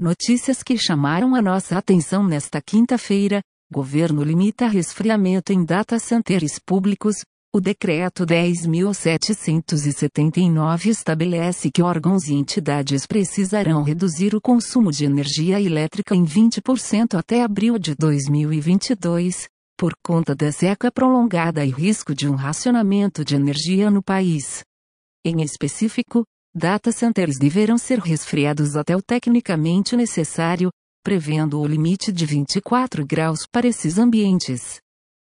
Notícias que chamaram a nossa atenção nesta quinta-feira. Governo limita resfriamento em data centers públicos. O decreto 10.779 estabelece que órgãos e entidades precisarão reduzir o consumo de energia elétrica em 20% até abril de 2022, por conta da seca prolongada e risco de um racionamento de energia no país. Em específico, data centers deverão ser resfriados até o tecnicamente necessário, prevendo o limite de 24 graus para esses ambientes.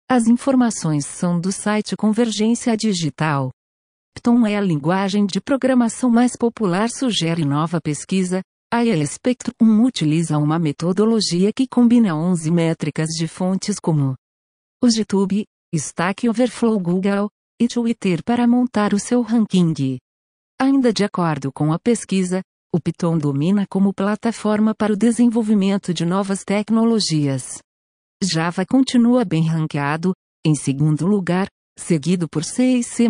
As informações são do site Convergência Digital. Python é a linguagem de programação mais popular, sugere nova pesquisa. A Spectrum utiliza uma metodologia que combina 11 métricas de fontes como os YouTube, Stack Overflow Google e Twitter para montar o seu ranking. Ainda de acordo com a pesquisa, o Python domina como plataforma para o desenvolvimento de novas tecnologias. Java continua bem ranqueado, em segundo lugar, seguido por C e C++.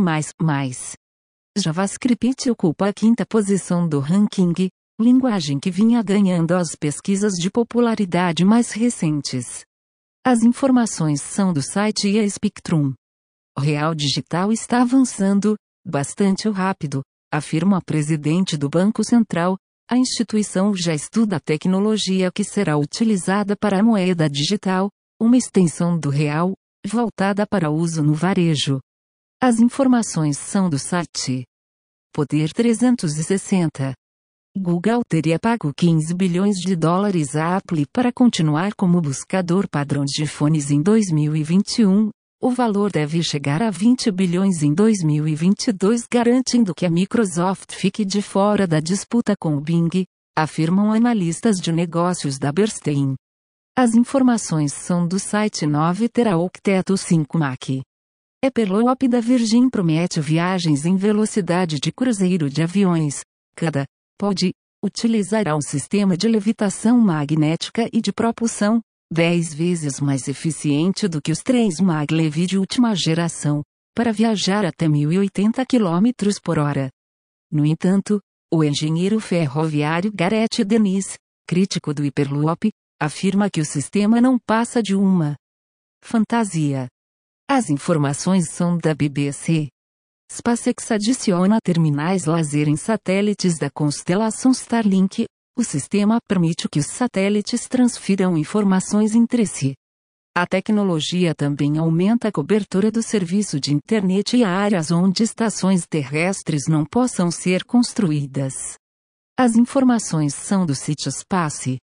JavaScript ocupa a quinta posição do ranking, linguagem que vinha ganhando as pesquisas de popularidade mais recentes. As informações são do site EA Spectrum. O Real Digital está avançando, bastante rápido, afirma a presidente do Banco Central, a instituição já estuda a tecnologia que será utilizada para a moeda digital, uma extensão do real, voltada para uso no varejo. As informações são do site Poder 360. Google teria pago 15 bilhões de dólares à Apple para continuar como buscador padrão de fones em 2021. O valor deve chegar a 20 bilhões em 2022, garantindo que a Microsoft fique de fora da disputa com o Bing, afirmam analistas de negócios da Bernstein. As informações são do site 9 Teraocteto 5 Mac. Hyperloop da Virgin promete viagens em velocidade de cruzeiro de aviões. Cada pod utilizará um sistema de levitação magnética e de propulsão 10 vezes mais eficiente do que os trens maglev de última geração, para viajar até 1080 km por hora. No entanto, o engenheiro ferroviário Gareth Denis, crítico do Hyperloop, afirma que o sistema não passa de uma fantasia. As informações são da BBC. SpaceX adiciona terminais laser em satélites da constelação Starlink. O sistema permite que os satélites transfiram informações entre si. A tecnologia também aumenta a cobertura do serviço de internet e áreas onde estações terrestres não possam ser construídas. As informações são do sítio Space.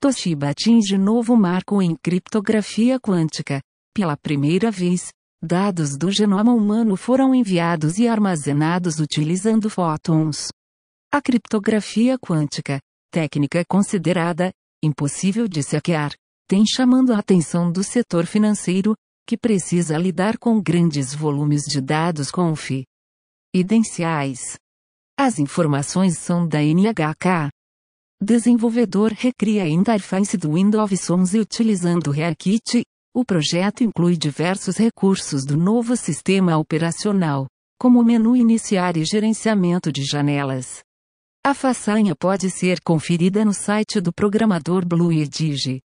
Toshiba atinge novo marco em criptografia quântica. Pela primeira vez, dados do genoma humano foram enviados e armazenados utilizando fótons. A criptografia quântica, técnica considerada impossível de se hackear, tem chamando a atenção do setor financeiro, que precisa lidar com grandes volumes de dados confidenciais. As informações são da NHK. Desenvolvedor recria a interface do Windows 11 utilizando ReaKit. O projeto inclui diversos recursos do novo sistema operacional, como menu iniciar e gerenciamento de janelas. A façanha pode ser conferida no site do programador Blue Edige.